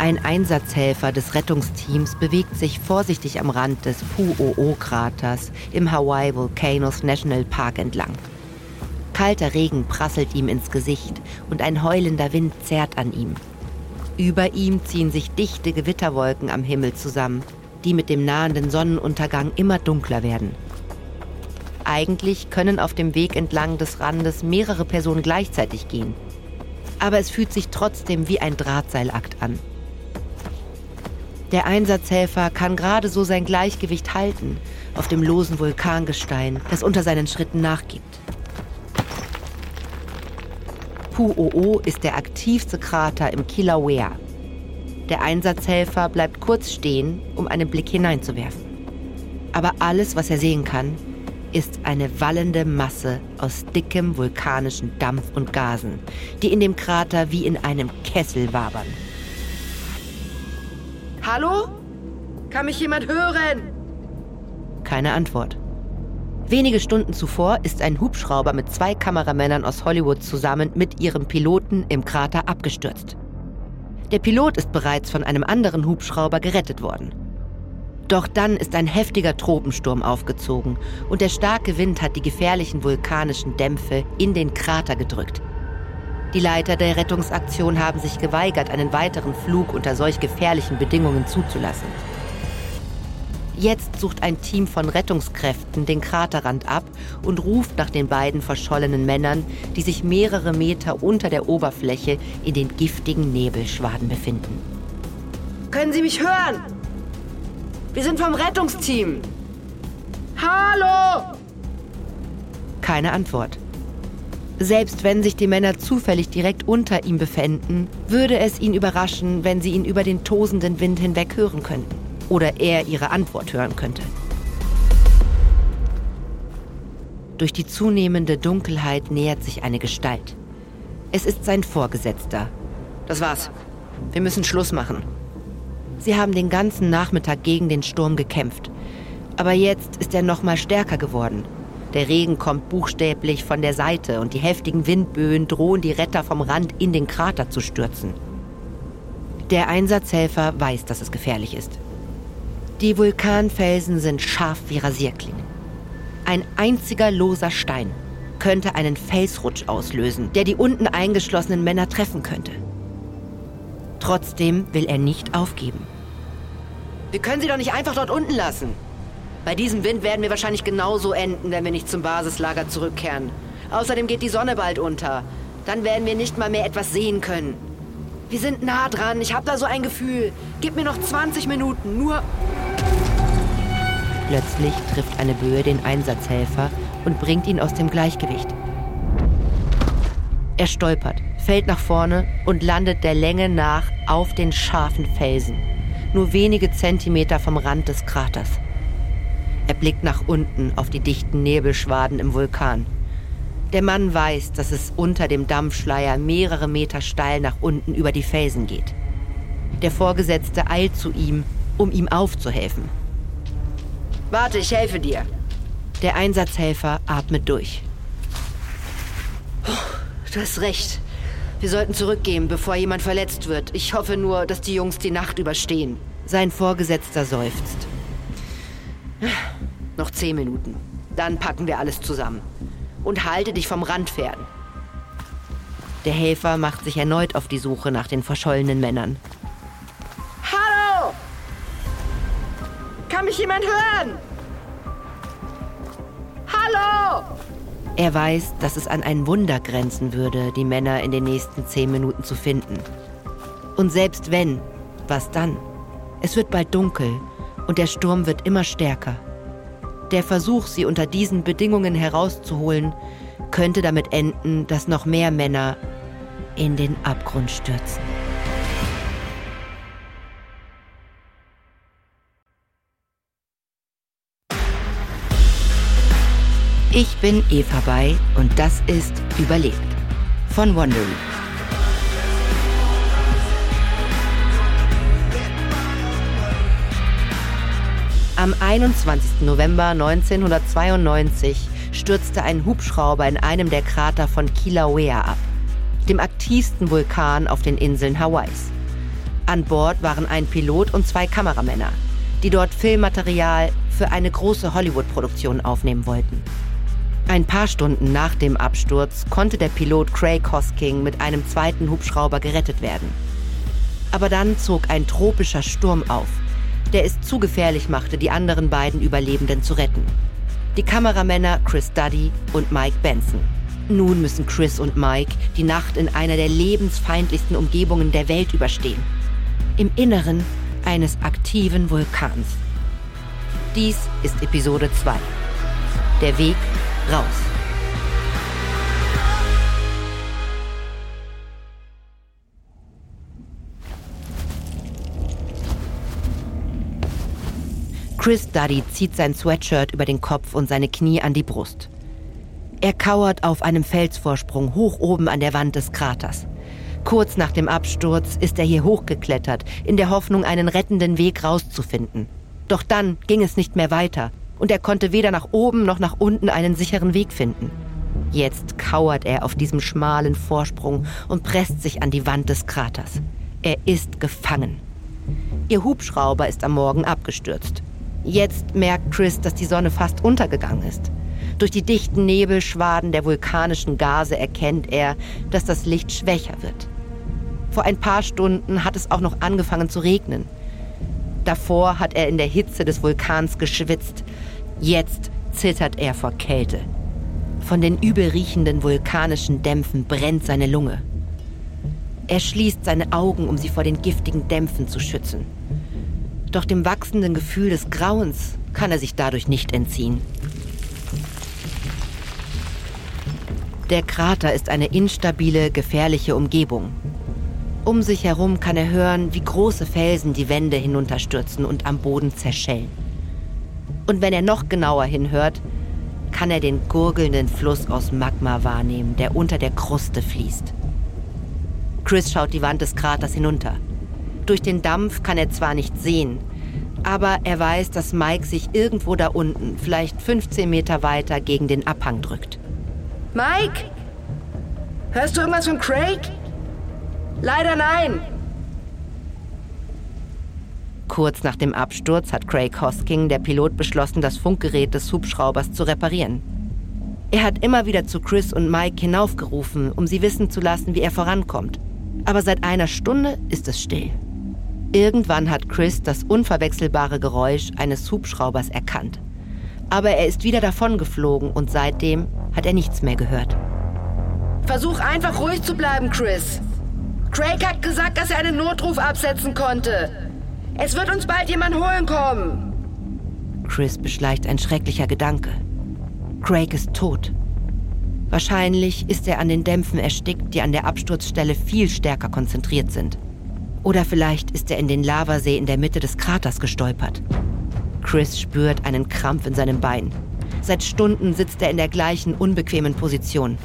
Ein Einsatzhelfer des Rettungsteams bewegt sich vorsichtig am Rand des Pu'o-Kraters im Hawaii Volcanoes National Park entlang. Kalter Regen prasselt ihm ins Gesicht und ein heulender Wind zerrt an ihm. Über ihm ziehen sich dichte Gewitterwolken am Himmel zusammen, die mit dem nahenden Sonnenuntergang immer dunkler werden. Eigentlich können auf dem Weg entlang des Randes mehrere Personen gleichzeitig gehen. Aber es fühlt sich trotzdem wie ein Drahtseilakt an. Der Einsatzhelfer kann gerade so sein Gleichgewicht halten auf dem losen Vulkangestein, das unter seinen Schritten nachgibt. Pu'o ist der aktivste Krater im Kilauea. Der Einsatzhelfer bleibt kurz stehen, um einen Blick hineinzuwerfen. Aber alles, was er sehen kann, ist eine wallende Masse aus dickem vulkanischen Dampf und Gasen, die in dem Krater wie in einem Kessel wabern. Hallo? Kann mich jemand hören? Keine Antwort. Wenige Stunden zuvor ist ein Hubschrauber mit zwei Kameramännern aus Hollywood zusammen mit ihrem Piloten im Krater abgestürzt. Der Pilot ist bereits von einem anderen Hubschrauber gerettet worden. Doch dann ist ein heftiger Tropensturm aufgezogen und der starke Wind hat die gefährlichen vulkanischen Dämpfe in den Krater gedrückt. Die Leiter der Rettungsaktion haben sich geweigert, einen weiteren Flug unter solch gefährlichen Bedingungen zuzulassen. Jetzt sucht ein Team von Rettungskräften den Kraterrand ab und ruft nach den beiden verschollenen Männern, die sich mehrere Meter unter der Oberfläche in den giftigen Nebelschwaden befinden. Können Sie mich hören? Wir sind vom Rettungsteam. Hallo! Keine Antwort. Selbst wenn sich die Männer zufällig direkt unter ihm befänden, würde es ihn überraschen, wenn sie ihn über den tosenden Wind hinweg hören könnten. Oder er ihre Antwort hören könnte. Durch die zunehmende Dunkelheit nähert sich eine Gestalt. Es ist sein Vorgesetzter. Das war's. Wir müssen Schluss machen. Sie haben den ganzen Nachmittag gegen den Sturm gekämpft. Aber jetzt ist er noch mal stärker geworden. Der Regen kommt buchstäblich von der Seite und die heftigen Windböen drohen die Retter vom Rand in den Krater zu stürzen. Der Einsatzhelfer weiß, dass es gefährlich ist. Die Vulkanfelsen sind scharf wie Rasierklingen. Ein einziger loser Stein könnte einen Felsrutsch auslösen, der die unten eingeschlossenen Männer treffen könnte. Trotzdem will er nicht aufgeben. Wir können sie doch nicht einfach dort unten lassen. Bei diesem Wind werden wir wahrscheinlich genauso enden, wenn wir nicht zum Basislager zurückkehren. Außerdem geht die Sonne bald unter. Dann werden wir nicht mal mehr etwas sehen können. Wir sind nah dran. Ich habe da so ein Gefühl. Gib mir noch 20 Minuten. Nur. Plötzlich trifft eine Böe den Einsatzhelfer und bringt ihn aus dem Gleichgewicht. Er stolpert, fällt nach vorne und landet der Länge nach auf den scharfen Felsen, nur wenige Zentimeter vom Rand des Kraters. Er blickt nach unten auf die dichten Nebelschwaden im Vulkan. Der Mann weiß, dass es unter dem Dampfschleier mehrere Meter steil nach unten über die Felsen geht. Der Vorgesetzte eilt zu ihm, um ihm aufzuhelfen. Warte, ich helfe dir. Der Einsatzhelfer atmet durch. Du hast recht. Wir sollten zurückgehen, bevor jemand verletzt wird. Ich hoffe nur, dass die Jungs die Nacht überstehen. Sein Vorgesetzter seufzt. Noch zehn Minuten. Dann packen wir alles zusammen. Und halte dich vom Rand fern. Der Helfer macht sich erneut auf die Suche nach den verschollenen Männern. Hallo! Kann mich jemand hören? Hallo! Er weiß, dass es an ein Wunder grenzen würde, die Männer in den nächsten zehn Minuten zu finden. Und selbst wenn, was dann? Es wird bald dunkel und der Sturm wird immer stärker. Der Versuch, sie unter diesen Bedingungen herauszuholen, könnte damit enden, dass noch mehr Männer in den Abgrund stürzen. Ich bin Eva Bay und das ist Überlebt von Wondery. Am 21. November 1992 stürzte ein Hubschrauber in einem der Krater von Kilauea ab, dem aktivsten Vulkan auf den Inseln Hawaiis. An Bord waren ein Pilot und zwei Kameramänner, die dort Filmmaterial für eine große Hollywood-Produktion aufnehmen wollten. Ein paar Stunden nach dem Absturz konnte der Pilot Craig Hosking mit einem zweiten Hubschrauber gerettet werden. Aber dann zog ein tropischer Sturm auf, der es zu gefährlich machte, die anderen beiden Überlebenden zu retten. Die Kameramänner Chris Duddy und Mike Benson. Nun müssen Chris und Mike die Nacht in einer der lebensfeindlichsten Umgebungen der Welt überstehen. Im Inneren eines aktiven Vulkans. Dies ist Episode 2. Der Weg raus. Chris Duddy zieht sein Sweatshirt über den Kopf und seine Knie an die Brust. Er kauert auf einem Felsvorsprung hoch oben an der Wand des Kraters. Kurz nach dem Absturz ist er hier hochgeklettert, in der Hoffnung, einen rettenden Weg rauszufinden. Doch dann ging es nicht mehr weiter und er konnte weder nach oben noch nach unten einen sicheren Weg finden. Jetzt kauert er auf diesem schmalen Vorsprung und presst sich an die Wand des Kraters. Er ist gefangen. Ihr Hubschrauber ist am Morgen abgestürzt. Jetzt merkt Chris, dass die Sonne fast untergegangen ist. Durch die dichten Nebelschwaden der vulkanischen Gase erkennt er, dass das Licht schwächer wird. Vor ein paar Stunden hat es auch noch angefangen zu regnen. Davor hat er in der Hitze des Vulkans geschwitzt. Jetzt zittert er vor Kälte. Von den übelriechenden vulkanischen Dämpfen brennt seine Lunge. Er schließt seine Augen, um sie vor den giftigen Dämpfen zu schützen. Doch dem wachsenden Gefühl des Grauens kann er sich dadurch nicht entziehen. Der Krater ist eine instabile, gefährliche Umgebung. Um sich herum kann er hören, wie große Felsen die Wände hinunterstürzen und am Boden zerschellen. Und wenn er noch genauer hinhört, kann er den gurgelnden Fluss aus Magma wahrnehmen, der unter der Kruste fließt. Chris schaut die Wand des Kraters hinunter. Durch den Dampf kann er zwar nicht sehen, aber er weiß, dass Mike sich irgendwo da unten, vielleicht 15 Meter weiter, gegen den Abhang drückt. Mike? Hörst du irgendwas von Craig? Leider nein. Kurz nach dem Absturz hat Craig Hosking, der Pilot, beschlossen, das Funkgerät des Hubschraubers zu reparieren. Er hat immer wieder zu Chris und Mike hinaufgerufen, um sie wissen zu lassen, wie er vorankommt. Aber seit einer Stunde ist es still. Irgendwann hat Chris das unverwechselbare Geräusch eines Hubschraubers erkannt. Aber er ist wieder davongeflogen und seitdem hat er nichts mehr gehört. Versuch einfach ruhig zu bleiben, Chris. Craig hat gesagt, dass er einen Notruf absetzen konnte. Es wird uns bald jemand holen kommen. Chris beschleicht ein schrecklicher Gedanke. Craig ist tot. Wahrscheinlich ist er an den Dämpfen erstickt, die an der Absturzstelle viel stärker konzentriert sind. Oder vielleicht ist er in den Lavasee in der Mitte des Kraters gestolpert. Chris spürt einen Krampf in seinem Bein. Seit Stunden sitzt er in der gleichen unbequemen Position.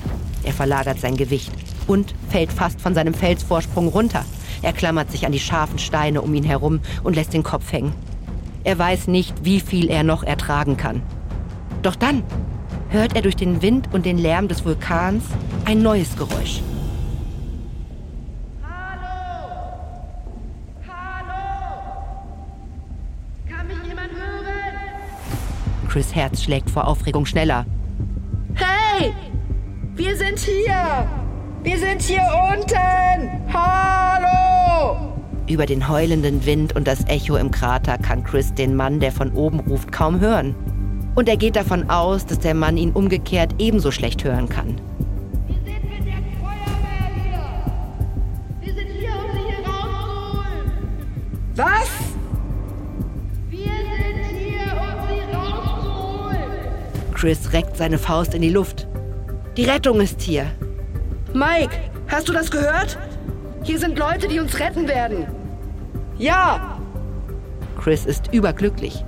Er verlagert sein Gewicht und fällt fast von seinem Felsvorsprung runter. Er klammert sich an die scharfen Steine um ihn herum und lässt den Kopf hängen. Er weiß nicht, wie viel er noch ertragen kann. Doch dann hört er durch den Wind und den Lärm des Vulkans ein neues Geräusch. Hallo! Hallo! Kann mich jemand hören? Chris Herz schlägt vor Aufregung schneller. Hey! Wir sind hier! Wir sind hier unten! Hallo! Über den heulenden Wind und das Echo im Krater kann Chris den Mann, der von oben ruft, kaum hören. Und er geht davon aus, dass der Mann ihn umgekehrt ebenso schlecht hören kann. Wir sind mit der Feuerwehr hier! Wir sind hier, um Sie hier rauszuholen! Was? Chris reckt seine Faust in die Luft. Die Rettung ist hier. Mike, hast du das gehört? Hier sind Leute, die uns retten werden. Ja! Chris ist überglücklich.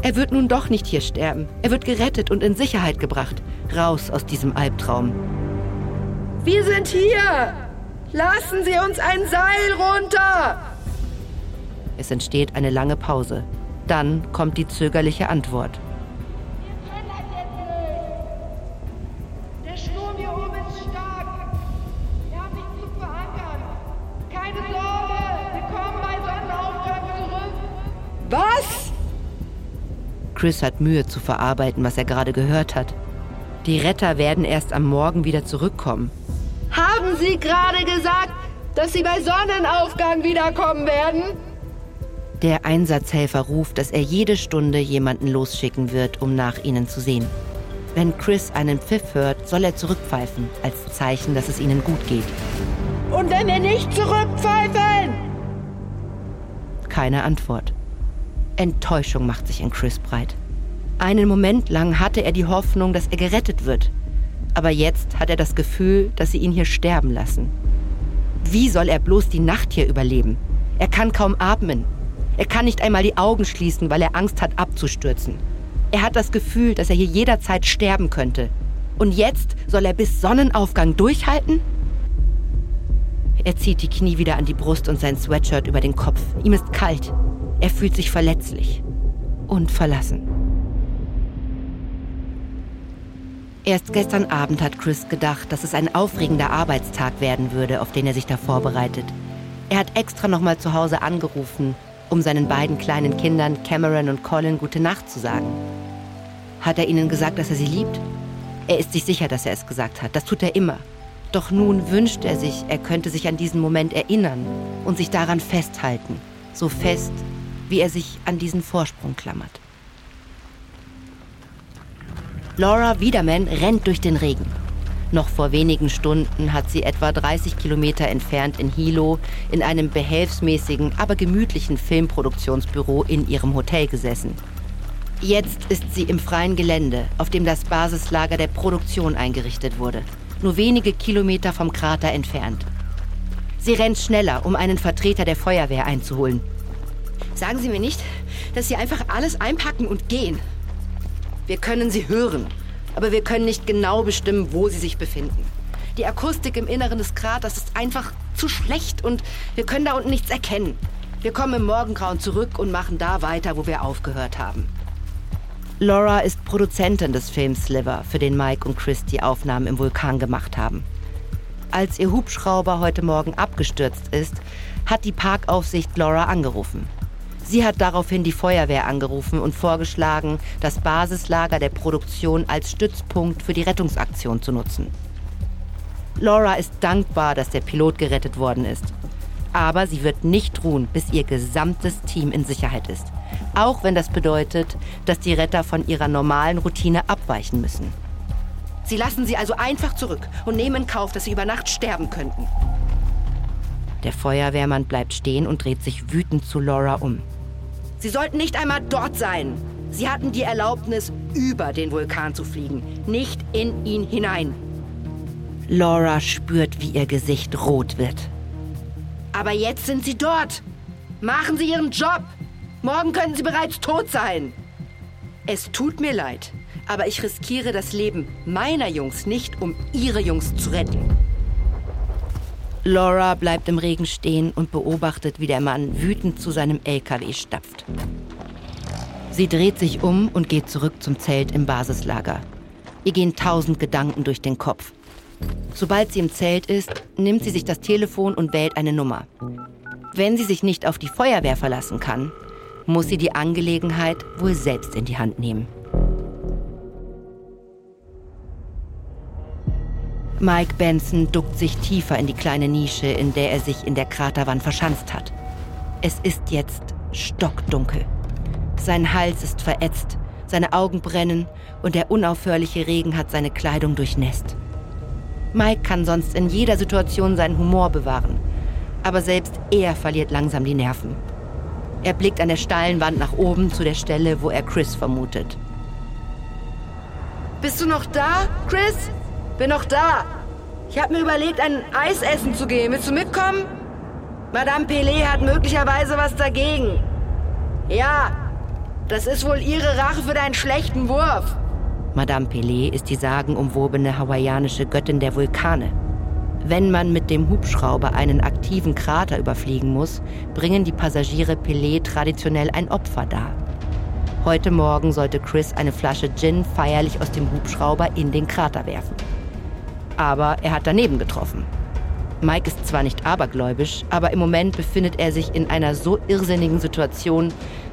Er wird nun doch nicht hier sterben. Er wird gerettet und in Sicherheit gebracht. Raus aus diesem Albtraum. Wir sind hier! Lassen Sie uns ein Seil runter! Es entsteht eine lange Pause. Dann kommt die zögerliche Antwort. Chris hat Mühe zu verarbeiten, was er gerade gehört hat. Die Retter werden erst am Morgen wieder zurückkommen. Haben Sie gerade gesagt, dass Sie bei Sonnenaufgang wiederkommen werden? Der Einsatzhelfer ruft, dass er jede Stunde jemanden losschicken wird, um nach ihnen zu sehen. Wenn Chris einen Pfiff hört, soll er zurückpfeifen, als Zeichen, dass es ihnen gut geht. Und wenn wir nicht zurückpfeifen? Keine Antwort. Enttäuschung macht sich in Chris breit. Einen Moment lang hatte er die Hoffnung, dass er gerettet wird. Aber jetzt hat er das Gefühl, dass sie ihn hier sterben lassen. Wie soll er bloß die Nacht hier überleben? Er kann kaum atmen. Er kann nicht einmal die Augen schließen, weil er Angst hat, abzustürzen. Er hat das Gefühl, dass er hier jederzeit sterben könnte. Und jetzt soll er bis Sonnenaufgang durchhalten? Er zieht die Knie wieder an die Brust und sein Sweatshirt über den Kopf. Ihm ist kalt. Er fühlt sich verletzlich und verlassen. Erst gestern Abend hat Chris gedacht, dass es ein aufregender Arbeitstag werden würde, auf den er sich da vorbereitet. Er hat extra nochmal zu Hause angerufen, um seinen beiden kleinen Kindern Cameron und Colin gute Nacht zu sagen. Hat er ihnen gesagt, dass er sie liebt? Er ist sich sicher, dass er es gesagt hat. Das tut er immer. Doch nun wünscht er sich, er könnte sich an diesen Moment erinnern und sich daran festhalten. So fest, wie er sich an diesen Vorsprung klammert. Laura Wiederman rennt durch den Regen. Noch vor wenigen Stunden hat sie etwa 30 Kilometer entfernt in Hilo in einem behelfsmäßigen, aber gemütlichen Filmproduktionsbüro in ihrem Hotel gesessen. Jetzt ist sie im freien Gelände, auf dem das Basislager der Produktion eingerichtet wurde, nur wenige Kilometer vom Krater entfernt. Sie rennt schneller, um einen Vertreter der Feuerwehr einzuholen. Sagen Sie mir nicht, dass Sie einfach alles einpacken und gehen. Wir können sie hören, aber wir können nicht genau bestimmen, wo sie sich befinden. Die Akustik im Inneren des Kraters ist einfach zu schlecht und wir können da unten nichts erkennen. Wir kommen im Morgengrauen zurück und machen da weiter, wo wir aufgehört haben. Laura ist Produzentin des Films Sliver, für den Mike und Chris die Aufnahmen im Vulkan gemacht haben. Als ihr Hubschrauber heute Morgen abgestürzt ist, hat die Parkaufsicht Laura angerufen. Sie hat daraufhin die Feuerwehr angerufen und vorgeschlagen, das Basislager der Produktion als Stützpunkt für die Rettungsaktion zu nutzen. Laura ist dankbar, dass der Pilot gerettet worden ist. Aber sie wird nicht ruhen, bis ihr gesamtes Team in Sicherheit ist. Auch wenn das bedeutet, dass die Retter von ihrer normalen Routine abweichen müssen. Sie lassen sie also einfach zurück und nehmen in Kauf, dass sie über Nacht sterben könnten. Der Feuerwehrmann bleibt stehen und dreht sich wütend zu Laura um. Sie sollten nicht einmal dort sein. Sie hatten die Erlaubnis, über den Vulkan zu fliegen, nicht in ihn hinein. Laura spürt, wie ihr Gesicht rot wird. Aber jetzt sind Sie dort. Machen Sie Ihren Job. Morgen können Sie bereits tot sein. Es tut mir leid, aber ich riskiere das Leben meiner Jungs nicht, um Ihre Jungs zu retten. Laura bleibt im Regen stehen und beobachtet, wie der Mann wütend zu seinem LKW stapft. Sie dreht sich um und geht zurück zum Zelt im Basislager. Ihr gehen tausend Gedanken durch den Kopf. Sobald sie im Zelt ist, nimmt sie sich das Telefon und wählt eine Nummer. Wenn sie sich nicht auf die Feuerwehr verlassen kann, muss sie die Angelegenheit wohl selbst in die Hand nehmen. Mike Benson duckt sich tiefer in die kleine Nische, in der er sich in der Kraterwand verschanzt hat. Es ist jetzt stockdunkel. Sein Hals ist verätzt, seine Augen brennen und der unaufhörliche Regen hat seine Kleidung durchnässt. Mike kann sonst in jeder Situation seinen Humor bewahren, aber selbst er verliert langsam die Nerven. Er blickt an der steilen Wand nach oben zu der Stelle, wo er Chris vermutet. Bist du noch da, Chris? Bin noch da. Ich habe mir überlegt, ein Eis essen zu gehen. Willst du mitkommen? Madame Pelé hat möglicherweise was dagegen. Ja, das ist wohl ihre Rache für deinen schlechten Wurf. Madame Pelé ist die sagenumwobene hawaiianische Göttin der Vulkane. Wenn man mit dem Hubschrauber einen aktiven Krater überfliegen muss, bringen die Passagiere Pelé traditionell ein Opfer dar. Heute Morgen sollte Chris eine Flasche Gin feierlich aus dem Hubschrauber in den Krater werfen aber er hat daneben getroffen. Mike ist zwar nicht abergläubisch, aber im Moment befindet er sich in einer so irrsinnigen Situation,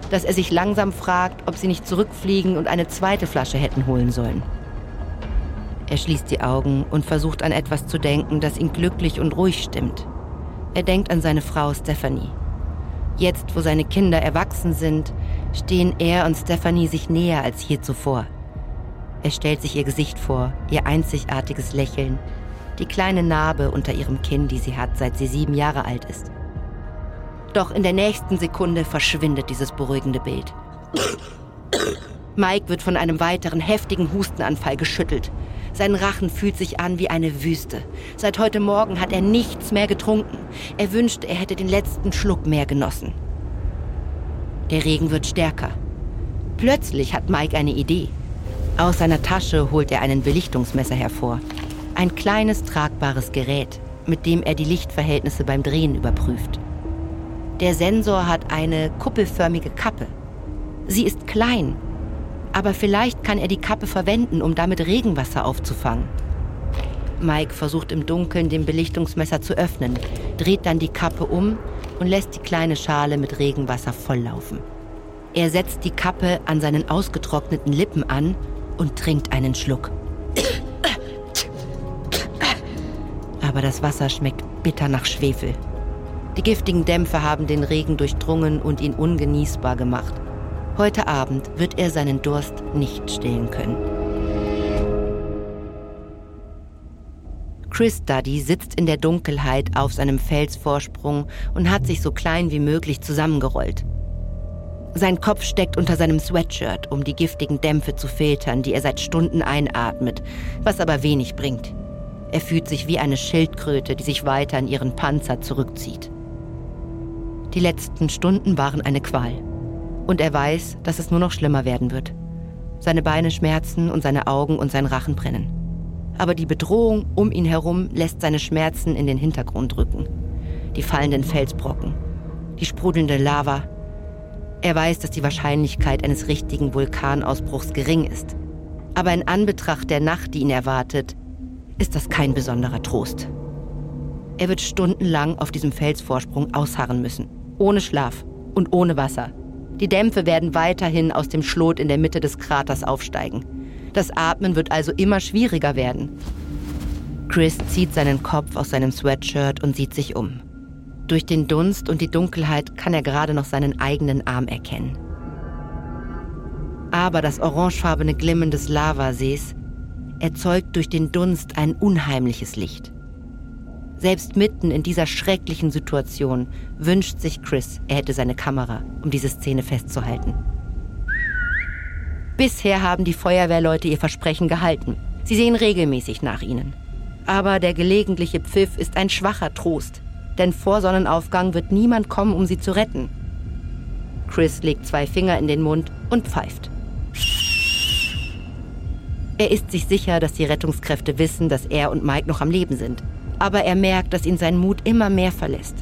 dass er sich langsam fragt, ob sie nicht zurückfliegen und eine zweite Flasche hätten holen sollen. Er schließt die Augen und versucht an etwas zu denken, das ihn glücklich und ruhig stimmt. Er denkt an seine Frau Stephanie. Jetzt, wo seine Kinder erwachsen sind, stehen er und Stephanie sich näher als je zuvor. Er stellt sich ihr Gesicht vor, ihr einzigartiges Lächeln, die kleine Narbe unter ihrem Kinn, die sie hat, seit sie sieben Jahre alt ist. Doch in der nächsten Sekunde verschwindet dieses beruhigende Bild. Mike wird von einem weiteren heftigen Hustenanfall geschüttelt. Sein Rachen fühlt sich an wie eine Wüste. Seit heute Morgen hat er nichts mehr getrunken. Er wünscht, er hätte den letzten Schluck mehr genossen. Der Regen wird stärker. Plötzlich hat Mike eine Idee. Aus seiner Tasche holt er einen Belichtungsmesser hervor. Ein kleines tragbares Gerät, mit dem er die Lichtverhältnisse beim Drehen überprüft. Der Sensor hat eine kuppelförmige Kappe. Sie ist klein, aber vielleicht kann er die Kappe verwenden, um damit Regenwasser aufzufangen. Mike versucht im Dunkeln den Belichtungsmesser zu öffnen, dreht dann die Kappe um und lässt die kleine Schale mit Regenwasser volllaufen. Er setzt die Kappe an seinen ausgetrockneten Lippen an und trinkt einen Schluck. Aber das Wasser schmeckt bitter nach Schwefel. Die giftigen Dämpfe haben den Regen durchdrungen und ihn ungenießbar gemacht. Heute Abend wird er seinen Durst nicht stillen können. Chris Duddy sitzt in der Dunkelheit auf seinem Felsvorsprung und hat sich so klein wie möglich zusammengerollt. Sein Kopf steckt unter seinem Sweatshirt, um die giftigen Dämpfe zu filtern, die er seit Stunden einatmet, was aber wenig bringt. Er fühlt sich wie eine Schildkröte, die sich weiter in ihren Panzer zurückzieht. Die letzten Stunden waren eine Qual. Und er weiß, dass es nur noch schlimmer werden wird. Seine Beine schmerzen und seine Augen und sein Rachen brennen. Aber die Bedrohung um ihn herum lässt seine Schmerzen in den Hintergrund rücken. Die fallenden Felsbrocken, die sprudelnde Lava. Er weiß, dass die Wahrscheinlichkeit eines richtigen Vulkanausbruchs gering ist. Aber in Anbetracht der Nacht, die ihn erwartet, ist das kein besonderer Trost. Er wird stundenlang auf diesem Felsvorsprung ausharren müssen, ohne Schlaf und ohne Wasser. Die Dämpfe werden weiterhin aus dem Schlot in der Mitte des Kraters aufsteigen. Das Atmen wird also immer schwieriger werden. Chris zieht seinen Kopf aus seinem Sweatshirt und sieht sich um. Durch den Dunst und die Dunkelheit kann er gerade noch seinen eigenen Arm erkennen. Aber das orangefarbene Glimmen des Lavasees erzeugt durch den Dunst ein unheimliches Licht. Selbst mitten in dieser schrecklichen Situation wünscht sich Chris, er hätte seine Kamera, um diese Szene festzuhalten. Bisher haben die Feuerwehrleute ihr Versprechen gehalten. Sie sehen regelmäßig nach ihnen. Aber der gelegentliche Pfiff ist ein schwacher Trost, denn vor Sonnenaufgang wird niemand kommen, um sie zu retten. Chris legt zwei Finger in den Mund und pfeift. Er ist sich sicher, dass die Rettungskräfte wissen, dass er und Mike noch am Leben sind. Aber er merkt, dass ihn sein Mut immer mehr verlässt.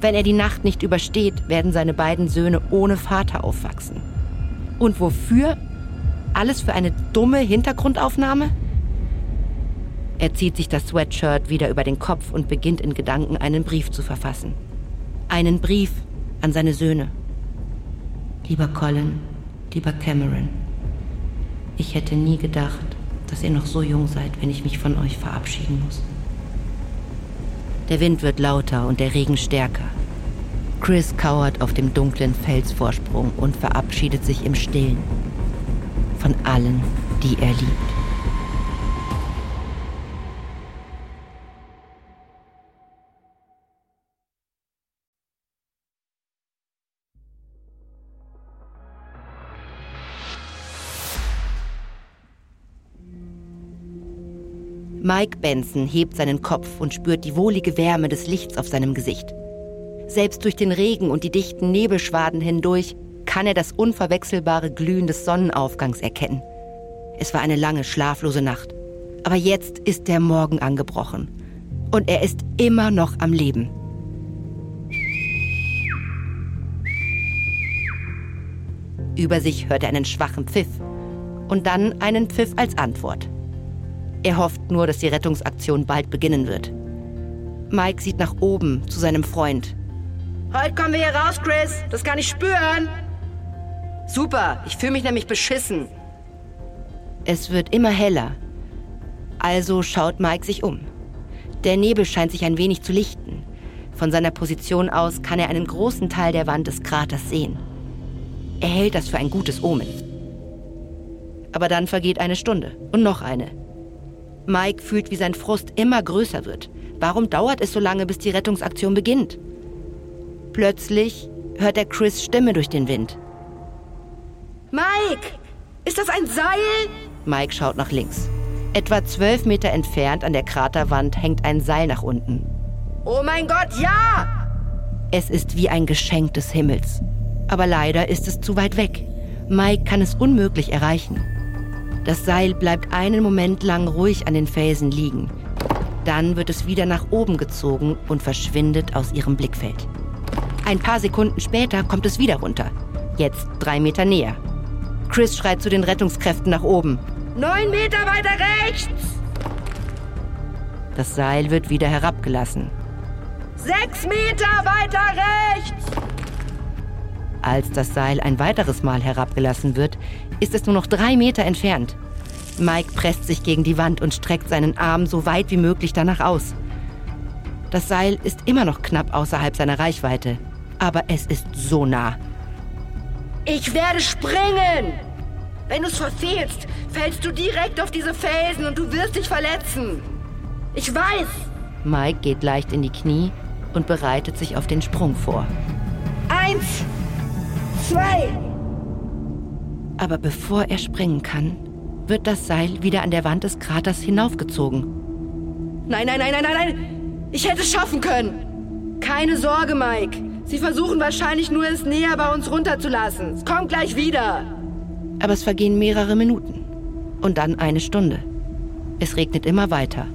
Wenn er die Nacht nicht übersteht, werden seine beiden Söhne ohne Vater aufwachsen. Und wofür? Alles für eine dumme Hintergrundaufnahme? Er zieht sich das Sweatshirt wieder über den Kopf und beginnt in Gedanken einen Brief zu verfassen. Einen Brief an seine Söhne. Lieber Colin, lieber Cameron, ich hätte nie gedacht, dass ihr noch so jung seid, wenn ich mich von euch verabschieden muss. Der Wind wird lauter und der Regen stärker. Chris kauert auf dem dunklen Felsvorsprung und verabschiedet sich im Stillen von allen, die er liebt. Mike Benson hebt seinen Kopf und spürt die wohlige Wärme des Lichts auf seinem Gesicht. Selbst durch den Regen und die dichten Nebelschwaden hindurch kann er das unverwechselbare Glühen des Sonnenaufgangs erkennen. Es war eine lange, schlaflose Nacht. Aber jetzt ist der Morgen angebrochen. Und er ist immer noch am Leben. Über sich hört er einen schwachen Pfiff und dann einen Pfiff als Antwort. Er hofft nur, dass die Rettungsaktion bald beginnen wird. Mike sieht nach oben zu seinem Freund. Heute kommen wir hier raus, Chris. Das kann ich spüren. Super, ich fühle mich nämlich beschissen. Es wird immer heller. Also schaut Mike sich um. Der Nebel scheint sich ein wenig zu lichten. Von seiner Position aus kann er einen großen Teil der Wand des Kraters sehen. Er hält das für ein gutes Omen. Aber dann vergeht eine Stunde und noch eine. Mike fühlt, wie sein Frust immer größer wird. Warum dauert es so lange, bis die Rettungsaktion beginnt? Plötzlich hört er Chris Stimme durch den Wind. Mike, ist das ein Seil? Mike schaut nach links. Etwa zwölf Meter entfernt an der Kraterwand hängt ein Seil nach unten. Oh mein Gott, ja! Es ist wie ein Geschenk des Himmels. Aber leider ist es zu weit weg. Mike kann es unmöglich erreichen. Das Seil bleibt einen Moment lang ruhig an den Felsen liegen. Dann wird es wieder nach oben gezogen und verschwindet aus ihrem Blickfeld. Ein paar Sekunden später kommt es wieder runter. Jetzt drei Meter näher. Chris schreit zu den Rettungskräften nach oben. Neun Meter weiter rechts! Das Seil wird wieder herabgelassen. Sechs Meter weiter rechts! Als das Seil ein weiteres Mal herabgelassen wird, ist es nur noch drei Meter entfernt. Mike presst sich gegen die Wand und streckt seinen Arm so weit wie möglich danach aus. Das Seil ist immer noch knapp außerhalb seiner Reichweite, aber es ist so nah. Ich werde springen! Wenn du es verfehlst, fällst du direkt auf diese Felsen und du wirst dich verletzen. Ich weiß. Mike geht leicht in die Knie und bereitet sich auf den Sprung vor. Eins, zwei. Aber bevor er springen kann, wird das Seil wieder an der Wand des Kraters hinaufgezogen. Nein, nein, nein, nein, nein, nein. Ich hätte es schaffen können. Keine Sorge, Mike. Sie versuchen wahrscheinlich nur, es näher bei uns runterzulassen. Es kommt gleich wieder. Aber es vergehen mehrere Minuten. Und dann eine Stunde. Es regnet immer weiter.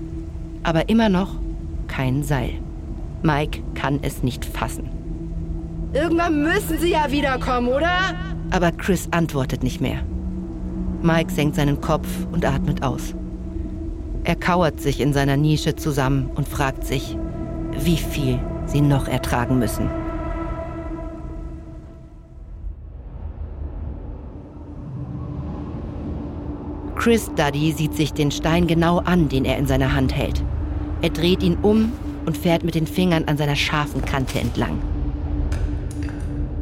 Aber immer noch kein Seil. Mike kann es nicht fassen. Irgendwann müssen sie ja wiederkommen, oder? Aber Chris antwortet nicht mehr. Mike senkt seinen Kopf und atmet aus. Er kauert sich in seiner Nische zusammen und fragt sich, wie viel sie noch ertragen müssen. Chris Duddy sieht sich den Stein genau an, den er in seiner Hand hält. Er dreht ihn um und fährt mit den Fingern an seiner scharfen Kante entlang.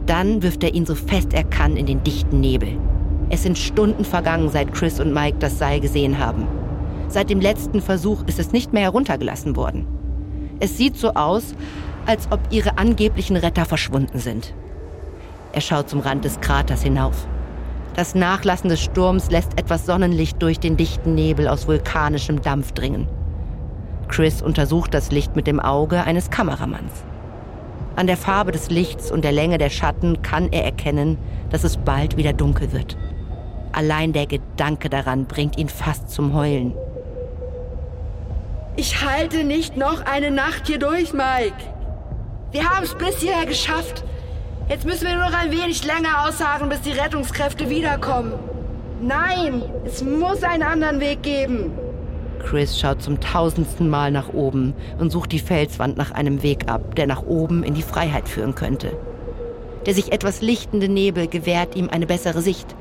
Dann wirft er ihn so fest er kann in den dichten Nebel. Es sind Stunden vergangen, seit Chris und Mike das Seil gesehen haben. Seit dem letzten Versuch ist es nicht mehr heruntergelassen worden. Es sieht so aus, als ob ihre angeblichen Retter verschwunden sind. Er schaut zum Rand des Kraters hinauf. Das Nachlassen des Sturms lässt etwas Sonnenlicht durch den dichten Nebel aus vulkanischem Dampf dringen. Chris untersucht das Licht mit dem Auge eines Kameramanns. An der Farbe des Lichts und der Länge der Schatten kann er erkennen, dass es bald wieder dunkel wird. Allein der Gedanke daran bringt ihn fast zum Heulen. Ich halte nicht noch eine Nacht hier durch, Mike. Wir haben es bis hierher geschafft. Jetzt müssen wir nur noch ein wenig länger ausharren, bis die Rettungskräfte wiederkommen. Nein, es muss einen anderen Weg geben. Chris schaut zum tausendsten Mal nach oben und sucht die Felswand nach einem Weg ab, der nach oben in die Freiheit führen könnte. Der sich etwas lichtende Nebel gewährt ihm eine bessere Sicht.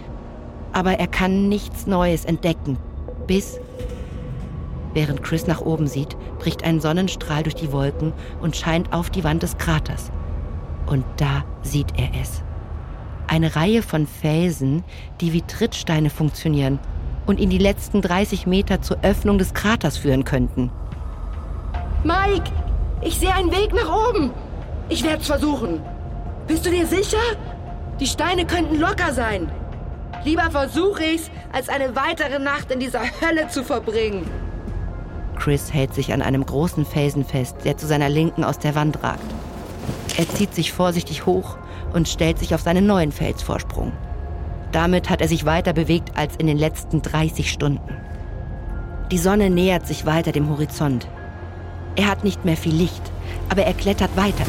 Aber er kann nichts Neues entdecken, bis... Während Chris nach oben sieht, bricht ein Sonnenstrahl durch die Wolken und scheint auf die Wand des Kraters. Und da sieht er es. Eine Reihe von Felsen, die wie Trittsteine funktionieren und ihn die letzten 30 Meter zur Öffnung des Kraters führen könnten. Mike, ich sehe einen Weg nach oben. Ich werde es versuchen. Bist du dir sicher? Die Steine könnten locker sein. Lieber versuche ich's, als eine weitere Nacht in dieser Hölle zu verbringen. Chris hält sich an einem großen Felsen fest, der zu seiner Linken aus der Wand ragt. Er zieht sich vorsichtig hoch und stellt sich auf seinen neuen Felsvorsprung. Damit hat er sich weiter bewegt als in den letzten 30 Stunden. Die Sonne nähert sich weiter dem Horizont. Er hat nicht mehr viel Licht, aber er klettert weiter.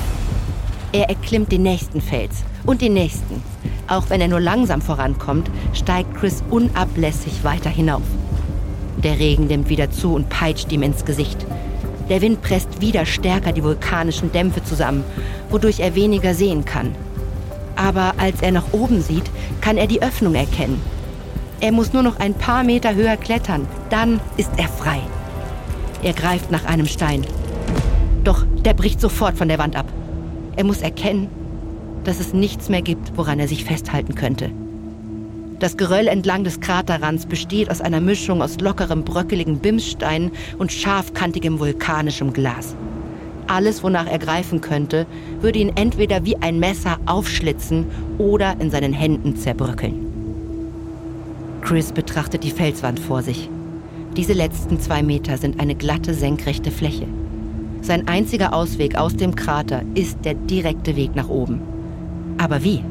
Er erklimmt den nächsten Fels und den nächsten. Auch wenn er nur langsam vorankommt, steigt Chris unablässig weiter hinauf. Der Regen nimmt wieder zu und peitscht ihm ins Gesicht. Der Wind presst wieder stärker die vulkanischen Dämpfe zusammen, wodurch er weniger sehen kann. Aber als er nach oben sieht, kann er die Öffnung erkennen. Er muss nur noch ein paar Meter höher klettern, dann ist er frei. Er greift nach einem Stein. Doch der bricht sofort von der Wand ab. Er muss erkennen, dass es nichts mehr gibt, woran er sich festhalten könnte. Das Geröll entlang des Kraterrands besteht aus einer Mischung aus lockerem, bröckeligen Bimsstein und scharfkantigem vulkanischem Glas. Alles, wonach er greifen könnte, würde ihn entweder wie ein Messer aufschlitzen oder in seinen Händen zerbröckeln. Chris betrachtet die Felswand vor sich. Diese letzten zwei Meter sind eine glatte, senkrechte Fläche. Sein einziger Ausweg aus dem Krater ist der direkte Weg nach oben. Aber wie?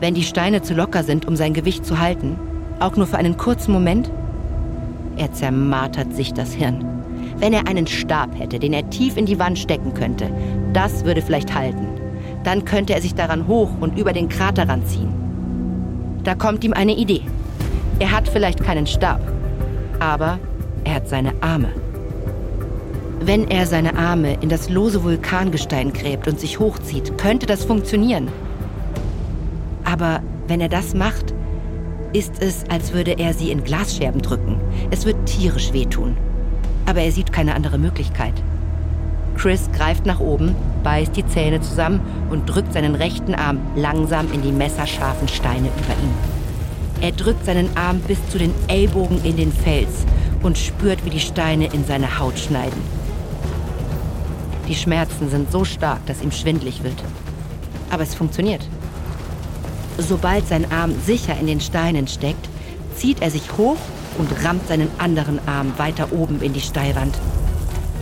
Wenn die Steine zu locker sind, um sein Gewicht zu halten, auch nur für einen kurzen Moment? Er zermartert sich das Hirn. Wenn er einen Stab hätte, den er tief in die Wand stecken könnte, das würde vielleicht halten. Dann könnte er sich daran hoch und über den Kraterrand ziehen. Da kommt ihm eine Idee. Er hat vielleicht keinen Stab, aber er hat seine Arme. Wenn er seine Arme in das lose Vulkangestein gräbt und sich hochzieht, könnte das funktionieren. Aber wenn er das macht, ist es, als würde er sie in Glasscherben drücken. Es wird tierisch wehtun. Aber er sieht keine andere Möglichkeit. Chris greift nach oben, beißt die Zähne zusammen und drückt seinen rechten Arm langsam in die messerscharfen Steine über ihn. Er drückt seinen Arm bis zu den Ellbogen in den Fels und spürt, wie die Steine in seine Haut schneiden. Die Schmerzen sind so stark, dass ihm schwindlig wird. Aber es funktioniert. Sobald sein Arm sicher in den Steinen steckt, zieht er sich hoch und rammt seinen anderen Arm weiter oben in die Steilwand.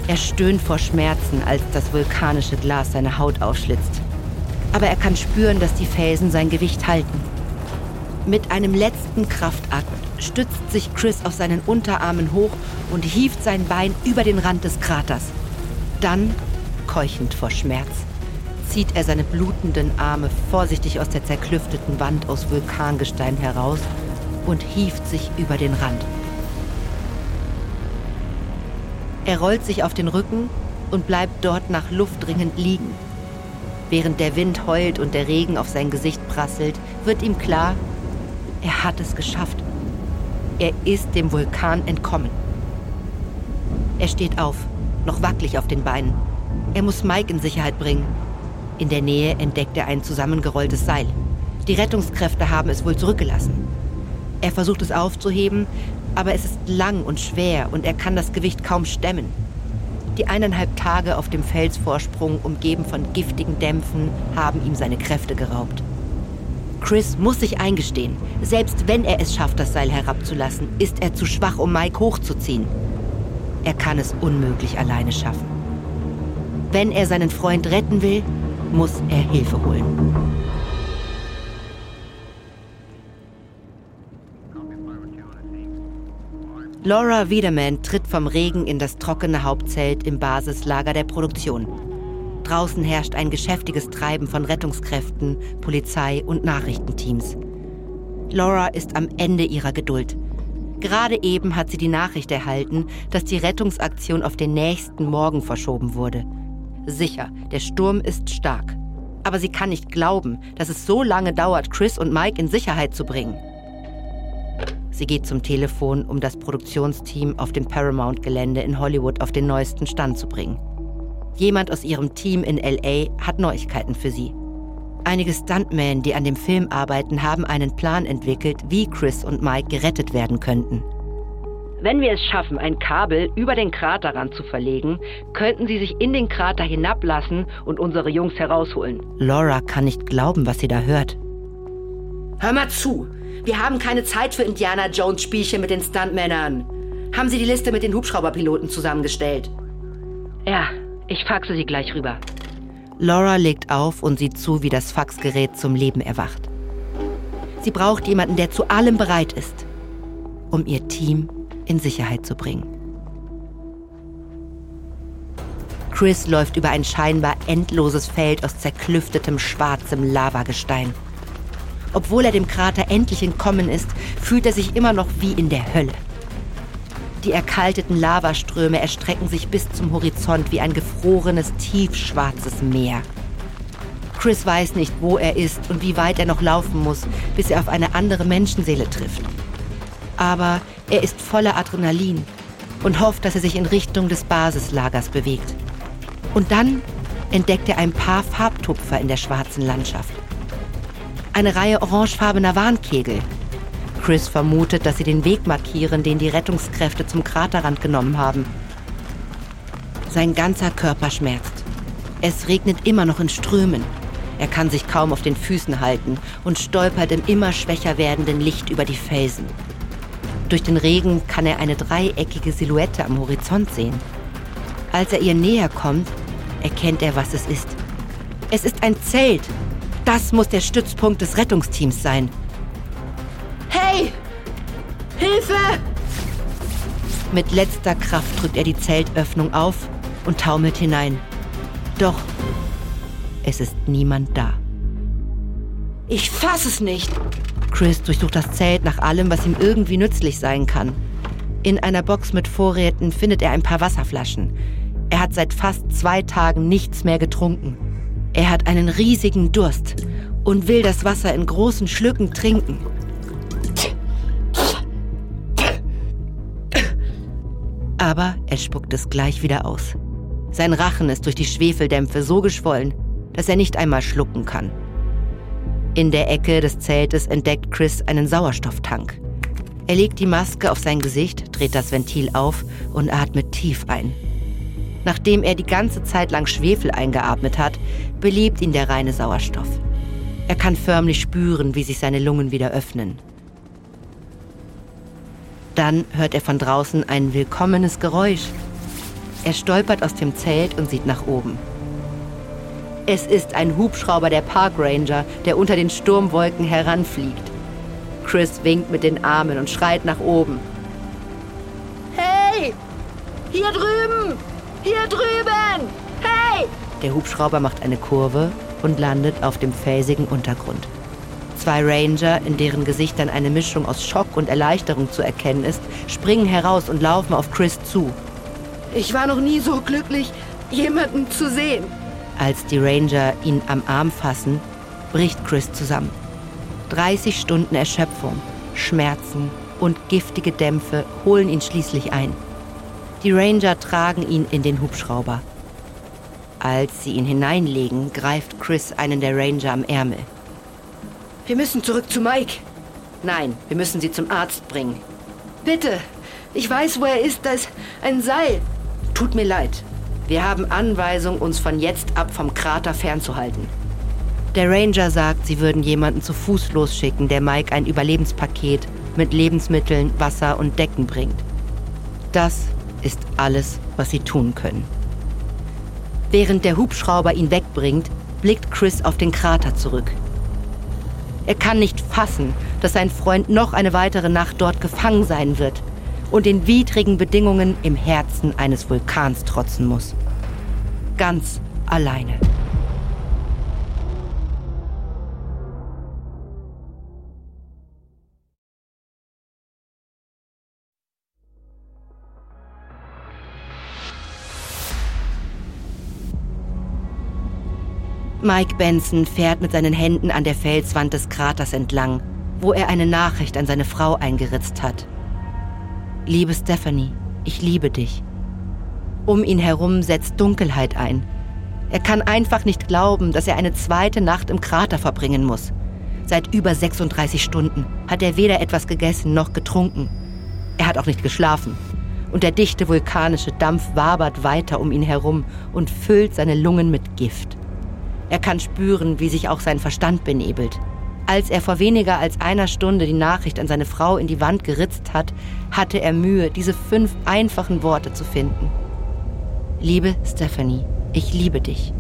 Er stöhnt vor Schmerzen, als das vulkanische Glas seine Haut aufschlitzt. Aber er kann spüren, dass die Felsen sein Gewicht halten. Mit einem letzten Kraftakt stützt sich Chris auf seinen Unterarmen hoch und hieft sein Bein über den Rand des Kraters. Dann, keuchend vor Schmerz, zieht er seine blutenden Arme vorsichtig aus der zerklüfteten Wand aus Vulkangestein heraus und hieft sich über den Rand. Er rollt sich auf den Rücken und bleibt dort nach Luft dringend liegen. Während der Wind heult und der Regen auf sein Gesicht prasselt, wird ihm klar, er hat es geschafft. Er ist dem Vulkan entkommen. Er steht auf, noch wackelig auf den Beinen. Er muss Mike in Sicherheit bringen in der Nähe entdeckt er ein zusammengerolltes Seil. Die Rettungskräfte haben es wohl zurückgelassen. Er versucht es aufzuheben, aber es ist lang und schwer und er kann das Gewicht kaum stemmen. Die eineinhalb Tage auf dem Felsvorsprung, umgeben von giftigen Dämpfen, haben ihm seine Kräfte geraubt. Chris muss sich eingestehen, selbst wenn er es schafft, das Seil herabzulassen, ist er zu schwach, um Mike hochzuziehen. Er kann es unmöglich alleine schaffen. Wenn er seinen Freund retten will, muss er Hilfe holen. Laura Wiedemann tritt vom Regen in das trockene Hauptzelt im Basislager der Produktion. Draußen herrscht ein geschäftiges Treiben von Rettungskräften, Polizei und Nachrichtenteams. Laura ist am Ende ihrer Geduld. Gerade eben hat sie die Nachricht erhalten, dass die Rettungsaktion auf den nächsten Morgen verschoben wurde. Sicher, der Sturm ist stark. Aber sie kann nicht glauben, dass es so lange dauert, Chris und Mike in Sicherheit zu bringen. Sie geht zum Telefon, um das Produktionsteam auf dem Paramount-Gelände in Hollywood auf den neuesten Stand zu bringen. Jemand aus ihrem Team in LA hat Neuigkeiten für sie. Einige Stuntmen, die an dem Film arbeiten, haben einen Plan entwickelt, wie Chris und Mike gerettet werden könnten. Wenn wir es schaffen, ein Kabel über den Kraterrand zu verlegen, könnten sie sich in den Krater hinablassen und unsere Jungs herausholen. Laura kann nicht glauben, was sie da hört. Hör mal zu! Wir haben keine Zeit für Indiana Jones Spielchen mit den Stuntmännern. Haben Sie die Liste mit den Hubschrauberpiloten zusammengestellt? Ja, ich faxe sie gleich rüber. Laura legt auf und sieht zu, wie das Faxgerät zum Leben erwacht. Sie braucht jemanden, der zu allem bereit ist, um ihr Team in Sicherheit zu bringen. Chris läuft über ein scheinbar endloses Feld aus zerklüftetem schwarzem Lavagestein. Obwohl er dem Krater endlich entkommen ist, fühlt er sich immer noch wie in der Hölle. Die erkalteten Lavaströme erstrecken sich bis zum Horizont wie ein gefrorenes, tiefschwarzes Meer. Chris weiß nicht, wo er ist und wie weit er noch laufen muss, bis er auf eine andere Menschenseele trifft. Aber er ist voller Adrenalin und hofft, dass er sich in Richtung des Basislagers bewegt. Und dann entdeckt er ein paar Farbtupfer in der schwarzen Landschaft. Eine Reihe orangefarbener Warnkegel, Chris vermutet, dass sie den Weg markieren, den die Rettungskräfte zum Kraterrand genommen haben. Sein ganzer Körper schmerzt. Es regnet immer noch in Strömen. Er kann sich kaum auf den Füßen halten und stolpert im immer schwächer werdenden Licht über die Felsen. Durch den Regen kann er eine dreieckige Silhouette am Horizont sehen. Als er ihr näher kommt, erkennt er, was es ist. Es ist ein Zelt. Das muss der Stützpunkt des Rettungsteams sein. Hey! Hilfe! Mit letzter Kraft drückt er die Zeltöffnung auf und taumelt hinein. Doch es ist niemand da. Ich fass es nicht. Chris durchsucht das Zelt nach allem, was ihm irgendwie nützlich sein kann. In einer Box mit Vorräten findet er ein paar Wasserflaschen. Er hat seit fast zwei Tagen nichts mehr getrunken. Er hat einen riesigen Durst und will das Wasser in großen Schlücken trinken. Aber er spuckt es gleich wieder aus. Sein Rachen ist durch die Schwefeldämpfe so geschwollen, dass er nicht einmal schlucken kann. In der Ecke des Zeltes entdeckt Chris einen Sauerstofftank. Er legt die Maske auf sein Gesicht, dreht das Ventil auf und atmet tief ein. Nachdem er die ganze Zeit lang Schwefel eingeatmet hat, belebt ihn der reine Sauerstoff. Er kann förmlich spüren, wie sich seine Lungen wieder öffnen. Dann hört er von draußen ein willkommenes Geräusch. Er stolpert aus dem Zelt und sieht nach oben. Es ist ein Hubschrauber der Park Ranger, der unter den Sturmwolken heranfliegt. Chris winkt mit den Armen und schreit nach oben. Hey! Hier drüben! Hier drüben! Hey! Der Hubschrauber macht eine Kurve und landet auf dem felsigen Untergrund. Zwei Ranger, in deren Gesichtern eine Mischung aus Schock und Erleichterung zu erkennen ist, springen heraus und laufen auf Chris zu. Ich war noch nie so glücklich, jemanden zu sehen. Als die Ranger ihn am Arm fassen, bricht Chris zusammen. 30 Stunden Erschöpfung, Schmerzen und giftige Dämpfe holen ihn schließlich ein. Die Ranger tragen ihn in den Hubschrauber. Als sie ihn hineinlegen, greift Chris einen der Ranger am Ärmel. Wir müssen zurück zu Mike. Nein, wir müssen sie zum Arzt bringen. Bitte. Ich weiß, wo er ist. Da ist ein Seil. Tut mir leid. Wir haben Anweisung, uns von jetzt ab vom Krater fernzuhalten. Der Ranger sagt, sie würden jemanden zu Fuß losschicken, der Mike ein Überlebenspaket mit Lebensmitteln, Wasser und Decken bringt. Das ist alles, was sie tun können. Während der Hubschrauber ihn wegbringt, blickt Chris auf den Krater zurück. Er kann nicht fassen, dass sein Freund noch eine weitere Nacht dort gefangen sein wird und den widrigen Bedingungen im Herzen eines Vulkans trotzen muss. Ganz alleine. Mike Benson fährt mit seinen Händen an der Felswand des Kraters entlang, wo er eine Nachricht an seine Frau eingeritzt hat. Liebe Stephanie, ich liebe dich. Um ihn herum setzt Dunkelheit ein. Er kann einfach nicht glauben, dass er eine zweite Nacht im Krater verbringen muss. Seit über 36 Stunden hat er weder etwas gegessen noch getrunken. Er hat auch nicht geschlafen. Und der dichte vulkanische Dampf wabert weiter um ihn herum und füllt seine Lungen mit Gift. Er kann spüren, wie sich auch sein Verstand benebelt. Als er vor weniger als einer Stunde die Nachricht an seine Frau in die Wand geritzt hat, hatte er Mühe, diese fünf einfachen Worte zu finden. Liebe Stephanie, ich liebe dich.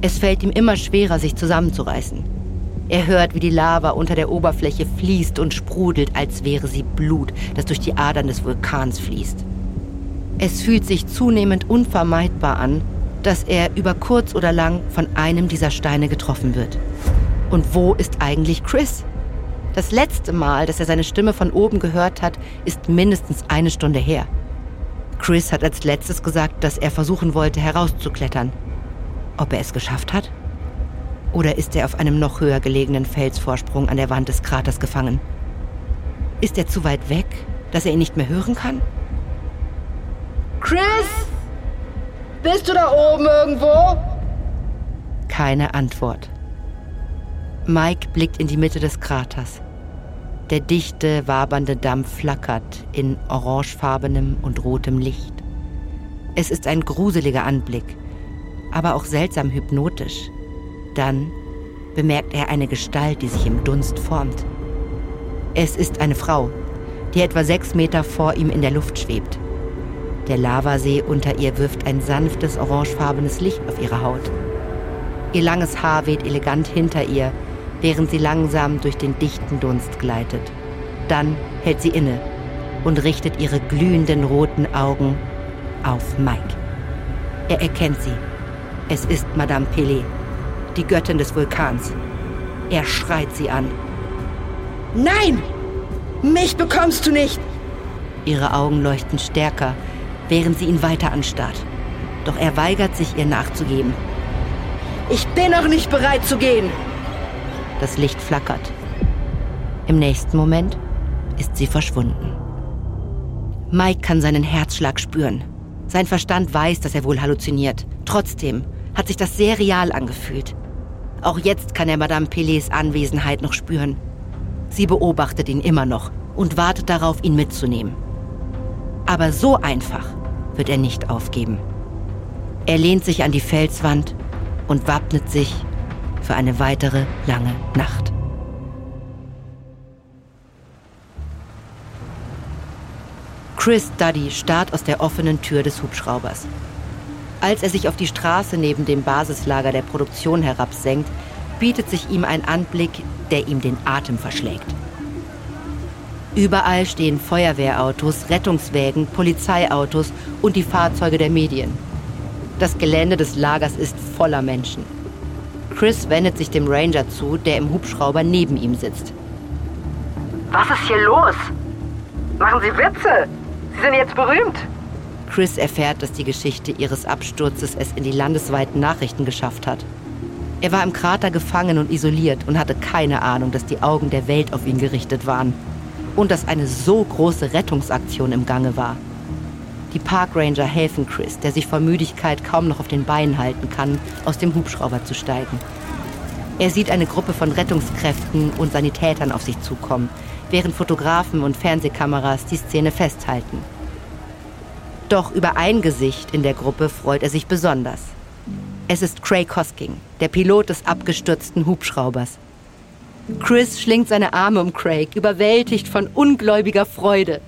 Es fällt ihm immer schwerer, sich zusammenzureißen. Er hört, wie die Lava unter der Oberfläche fließt und sprudelt, als wäre sie Blut, das durch die Adern des Vulkans fließt. Es fühlt sich zunehmend unvermeidbar an, dass er über kurz oder lang von einem dieser Steine getroffen wird. Und wo ist eigentlich Chris? Das letzte Mal, dass er seine Stimme von oben gehört hat, ist mindestens eine Stunde her. Chris hat als letztes gesagt, dass er versuchen wollte, herauszuklettern. Ob er es geschafft hat? Oder ist er auf einem noch höher gelegenen Felsvorsprung an der Wand des Kraters gefangen? Ist er zu weit weg, dass er ihn nicht mehr hören kann? Chris? Bist du da oben irgendwo? Keine Antwort. Mike blickt in die Mitte des Kraters. Der dichte, wabernde Dampf flackert in orangefarbenem und rotem Licht. Es ist ein gruseliger Anblick, aber auch seltsam hypnotisch. Dann bemerkt er eine Gestalt, die sich im Dunst formt. Es ist eine Frau, die etwa sechs Meter vor ihm in der Luft schwebt. Der Lavasee unter ihr wirft ein sanftes orangefarbenes Licht auf ihre Haut. Ihr langes Haar weht elegant hinter ihr, während sie langsam durch den dichten Dunst gleitet. Dann hält sie inne und richtet ihre glühenden roten Augen auf Mike. Er erkennt sie. Es ist Madame Pelé, die Göttin des Vulkans. Er schreit sie an. Nein! Mich bekommst du nicht! Ihre Augen leuchten stärker, während sie ihn weiter anstarrt. Doch er weigert sich, ihr nachzugeben. Ich bin noch nicht bereit zu gehen! Das Licht flackert. Im nächsten Moment ist sie verschwunden. Mike kann seinen Herzschlag spüren. Sein Verstand weiß, dass er wohl halluziniert. Trotzdem hat sich das sehr real angefühlt. Auch jetzt kann er Madame Pelés Anwesenheit noch spüren. Sie beobachtet ihn immer noch und wartet darauf, ihn mitzunehmen. Aber so einfach wird er nicht aufgeben. Er lehnt sich an die Felswand und wappnet sich für eine weitere lange Nacht. Chris Duddy starrt aus der offenen Tür des Hubschraubers. Als er sich auf die Straße neben dem Basislager der Produktion herabsenkt, bietet sich ihm ein Anblick, der ihm den Atem verschlägt. Überall stehen Feuerwehrautos, Rettungswägen, Polizeiautos und die Fahrzeuge der Medien. Das Gelände des Lagers ist voller Menschen. Chris wendet sich dem Ranger zu, der im Hubschrauber neben ihm sitzt. Was ist hier los? Machen Sie Witze? Sie sind jetzt berühmt. Chris erfährt, dass die Geschichte ihres Absturzes es in die landesweiten Nachrichten geschafft hat. Er war im Krater gefangen und isoliert und hatte keine Ahnung, dass die Augen der Welt auf ihn gerichtet waren und dass eine so große Rettungsaktion im Gange war. Die Parkranger helfen Chris, der sich vor Müdigkeit kaum noch auf den Beinen halten kann, aus dem Hubschrauber zu steigen. Er sieht eine Gruppe von Rettungskräften und Sanitätern auf sich zukommen, während Fotografen und Fernsehkameras die Szene festhalten. Doch über ein Gesicht in der Gruppe freut er sich besonders. Es ist Craig Hosking, der Pilot des abgestürzten Hubschraubers. Chris schlingt seine Arme um Craig, überwältigt von ungläubiger Freude.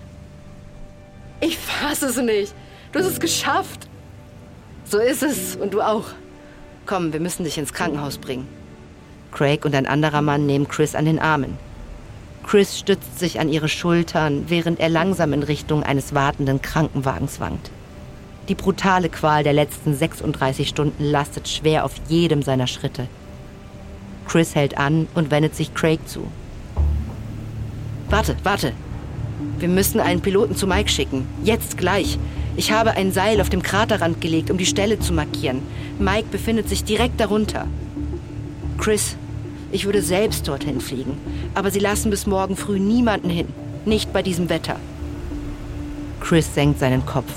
Ich fasse es nicht. Du hast es geschafft. So ist es. Und du auch. Komm, wir müssen dich ins Krankenhaus bringen. Craig und ein anderer Mann nehmen Chris an den Armen. Chris stützt sich an ihre Schultern, während er langsam in Richtung eines wartenden Krankenwagens wankt. Die brutale Qual der letzten 36 Stunden lastet schwer auf jedem seiner Schritte. Chris hält an und wendet sich Craig zu. Warte, warte. Wir müssen einen Piloten zu Mike schicken. Jetzt gleich. Ich habe ein Seil auf dem Kraterrand gelegt, um die Stelle zu markieren. Mike befindet sich direkt darunter. Chris, ich würde selbst dorthin fliegen. Aber sie lassen bis morgen früh niemanden hin. Nicht bei diesem Wetter. Chris senkt seinen Kopf.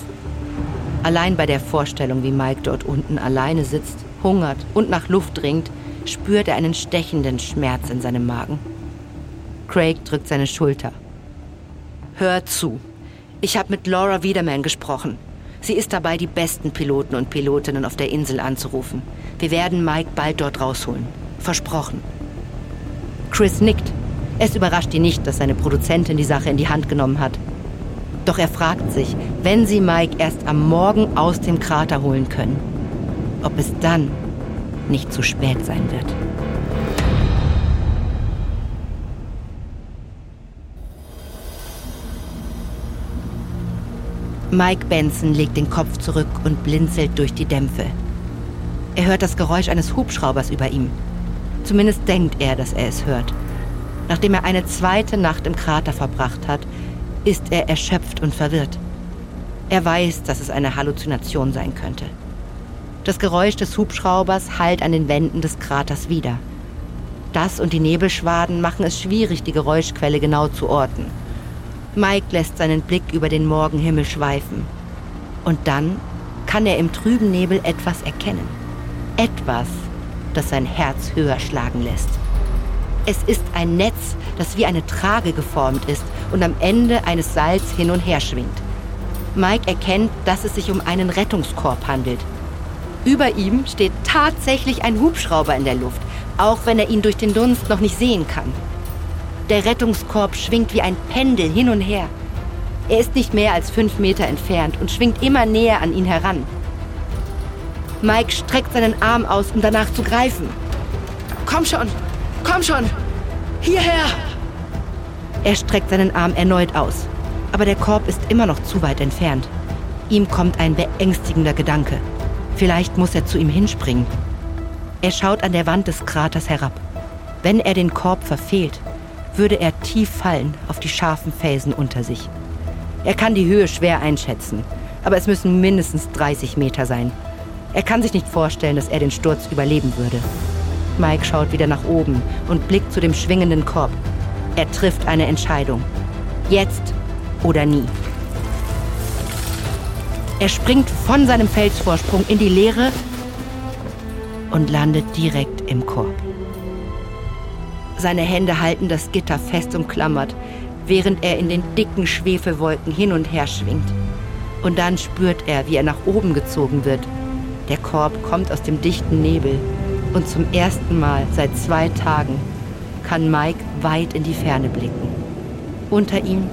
Allein bei der Vorstellung, wie Mike dort unten alleine sitzt, hungert und nach Luft dringt, spürt er einen stechenden Schmerz in seinem Magen. Craig drückt seine Schulter. Hör zu. Ich habe mit Laura Wiederman gesprochen. Sie ist dabei, die besten Piloten und Pilotinnen auf der Insel anzurufen. Wir werden Mike bald dort rausholen. Versprochen. Chris nickt. Es überrascht ihn nicht, dass seine Produzentin die Sache in die Hand genommen hat. Doch er fragt sich, wenn sie Mike erst am Morgen aus dem Krater holen können, ob es dann nicht zu spät sein wird. Mike Benson legt den Kopf zurück und blinzelt durch die Dämpfe. Er hört das Geräusch eines Hubschraubers über ihm. Zumindest denkt er, dass er es hört. Nachdem er eine zweite Nacht im Krater verbracht hat, ist er erschöpft und verwirrt. Er weiß, dass es eine Halluzination sein könnte. Das Geräusch des Hubschraubers hallt an den Wänden des Kraters wieder. Das und die Nebelschwaden machen es schwierig, die Geräuschquelle genau zu orten. Mike lässt seinen Blick über den Morgenhimmel schweifen. Und dann kann er im trüben Nebel etwas erkennen. Etwas, das sein Herz höher schlagen lässt. Es ist ein Netz, das wie eine Trage geformt ist und am Ende eines Seils hin und her schwingt. Mike erkennt, dass es sich um einen Rettungskorb handelt. Über ihm steht tatsächlich ein Hubschrauber in der Luft, auch wenn er ihn durch den Dunst noch nicht sehen kann. Der Rettungskorb schwingt wie ein Pendel hin und her. Er ist nicht mehr als fünf Meter entfernt und schwingt immer näher an ihn heran. Mike streckt seinen Arm aus, um danach zu greifen. Komm schon, komm schon, hierher! Er streckt seinen Arm erneut aus, aber der Korb ist immer noch zu weit entfernt. Ihm kommt ein beängstigender Gedanke. Vielleicht muss er zu ihm hinspringen. Er schaut an der Wand des Kraters herab. Wenn er den Korb verfehlt, würde er tief fallen auf die scharfen Felsen unter sich. Er kann die Höhe schwer einschätzen, aber es müssen mindestens 30 Meter sein. Er kann sich nicht vorstellen, dass er den Sturz überleben würde. Mike schaut wieder nach oben und blickt zu dem schwingenden Korb. Er trifft eine Entscheidung. Jetzt oder nie. Er springt von seinem Felsvorsprung in die Leere und landet direkt im Korb. Seine Hände halten das Gitter fest umklammert, während er in den dicken Schwefelwolken hin und her schwingt. Und dann spürt er, wie er nach oben gezogen wird. Der Korb kommt aus dem dichten Nebel und zum ersten Mal seit zwei Tagen kann Mike weit in die Ferne blicken. Unter ihm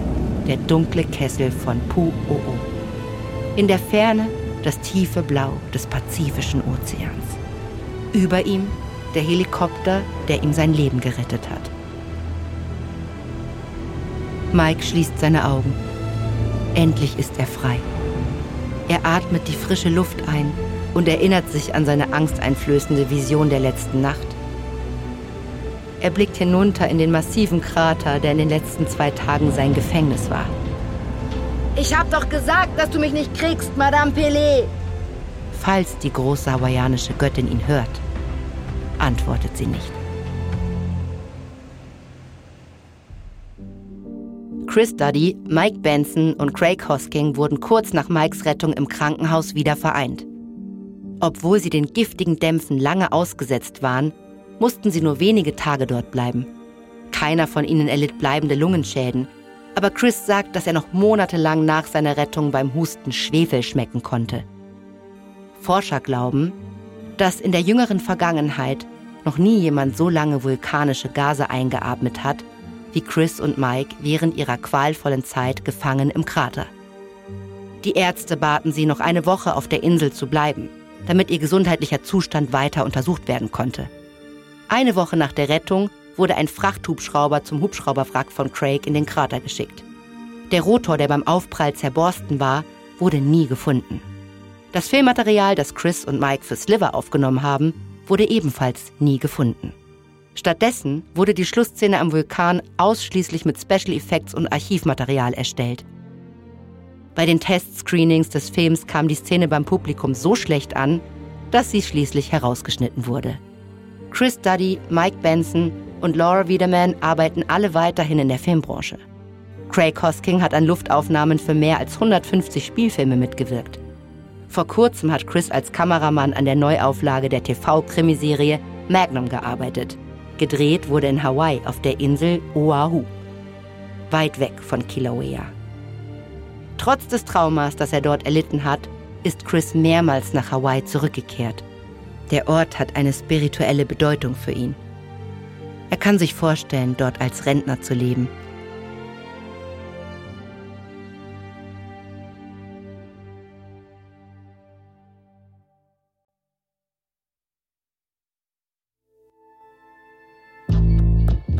der dunkle Kessel von Pu'o'o. In der Ferne das tiefe Blau des Pazifischen Ozeans. Über ihm der Helikopter, der ihm sein Leben gerettet hat. Mike schließt seine Augen. Endlich ist er frei. Er atmet die frische Luft ein und erinnert sich an seine angsteinflößende Vision der letzten Nacht. Er blickt hinunter in den massiven Krater, der in den letzten zwei Tagen sein Gefängnis war. Ich hab doch gesagt, dass du mich nicht kriegst, Madame Pelé. Falls die große hawaiianische Göttin ihn hört, antwortet sie nicht. Chris Duddy, Mike Benson und Craig Hosking wurden kurz nach Mikes Rettung im Krankenhaus wieder vereint. Obwohl sie den giftigen Dämpfen lange ausgesetzt waren, mussten sie nur wenige Tage dort bleiben. Keiner von ihnen erlitt bleibende Lungenschäden, aber Chris sagt, dass er noch monatelang nach seiner Rettung beim Husten Schwefel schmecken konnte. Forscher glauben, dass in der jüngeren Vergangenheit noch nie jemand so lange vulkanische Gase eingeatmet hat wie Chris und Mike während ihrer qualvollen Zeit gefangen im Krater. Die Ärzte baten sie, noch eine Woche auf der Insel zu bleiben, damit ihr gesundheitlicher Zustand weiter untersucht werden konnte. Eine Woche nach der Rettung wurde ein Frachthubschrauber zum Hubschrauberwrack von Craig in den Krater geschickt. Der Rotor, der beim Aufprall zerborsten war, wurde nie gefunden. Das Filmmaterial, das Chris und Mike für Sliver aufgenommen haben, wurde ebenfalls nie gefunden. Stattdessen wurde die Schlussszene am Vulkan ausschließlich mit Special Effects und Archivmaterial erstellt. Bei den Testscreenings des Films kam die Szene beim Publikum so schlecht an, dass sie schließlich herausgeschnitten wurde. Chris Duddy, Mike Benson und Laura Wiederman arbeiten alle weiterhin in der Filmbranche. Craig Hosking hat an Luftaufnahmen für mehr als 150 Spielfilme mitgewirkt. Vor kurzem hat Chris als Kameramann an der Neuauflage der TV-Krimiserie Magnum gearbeitet. Gedreht wurde in Hawaii auf der Insel Oahu, weit weg von Kilauea. Trotz des Traumas, das er dort erlitten hat, ist Chris mehrmals nach Hawaii zurückgekehrt. Der Ort hat eine spirituelle Bedeutung für ihn. Er kann sich vorstellen, dort als Rentner zu leben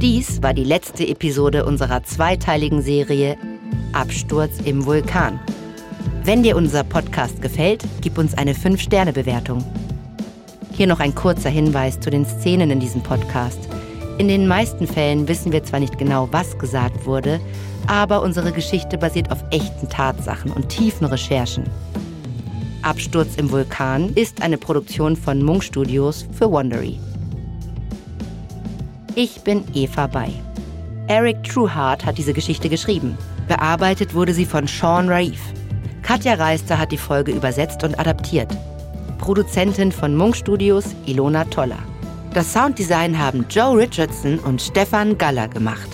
Dies war die letzte Episode unserer zweiteiligen Serie Absturz im Vulkan. Wenn dir unser Podcast gefällt, gib uns eine 5-Sterne-Bewertung. Hier noch ein kurzer Hinweis zu den Szenen in diesem Podcast. In den meisten Fällen wissen wir zwar nicht genau, was gesagt wurde, aber unsere Geschichte basiert auf echten Tatsachen und tiefen Recherchen. Absturz im Vulkan ist eine Produktion von Munk Studios für Wondery. Ich bin Eva Bay. Eric Trueheart hat diese Geschichte geschrieben. Bearbeitet wurde sie von Sean Raif. Katja Reister hat die Folge übersetzt und adaptiert. Produzentin von Munk Studios Ilona Toller. Das Sounddesign haben Joe Richardson und Stefan Galler gemacht.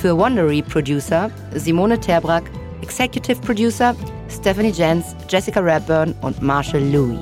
Für Wondery Producer Simone Terbrack, Executive Producer Stephanie Jens, Jessica Radburn und Marshall Louis.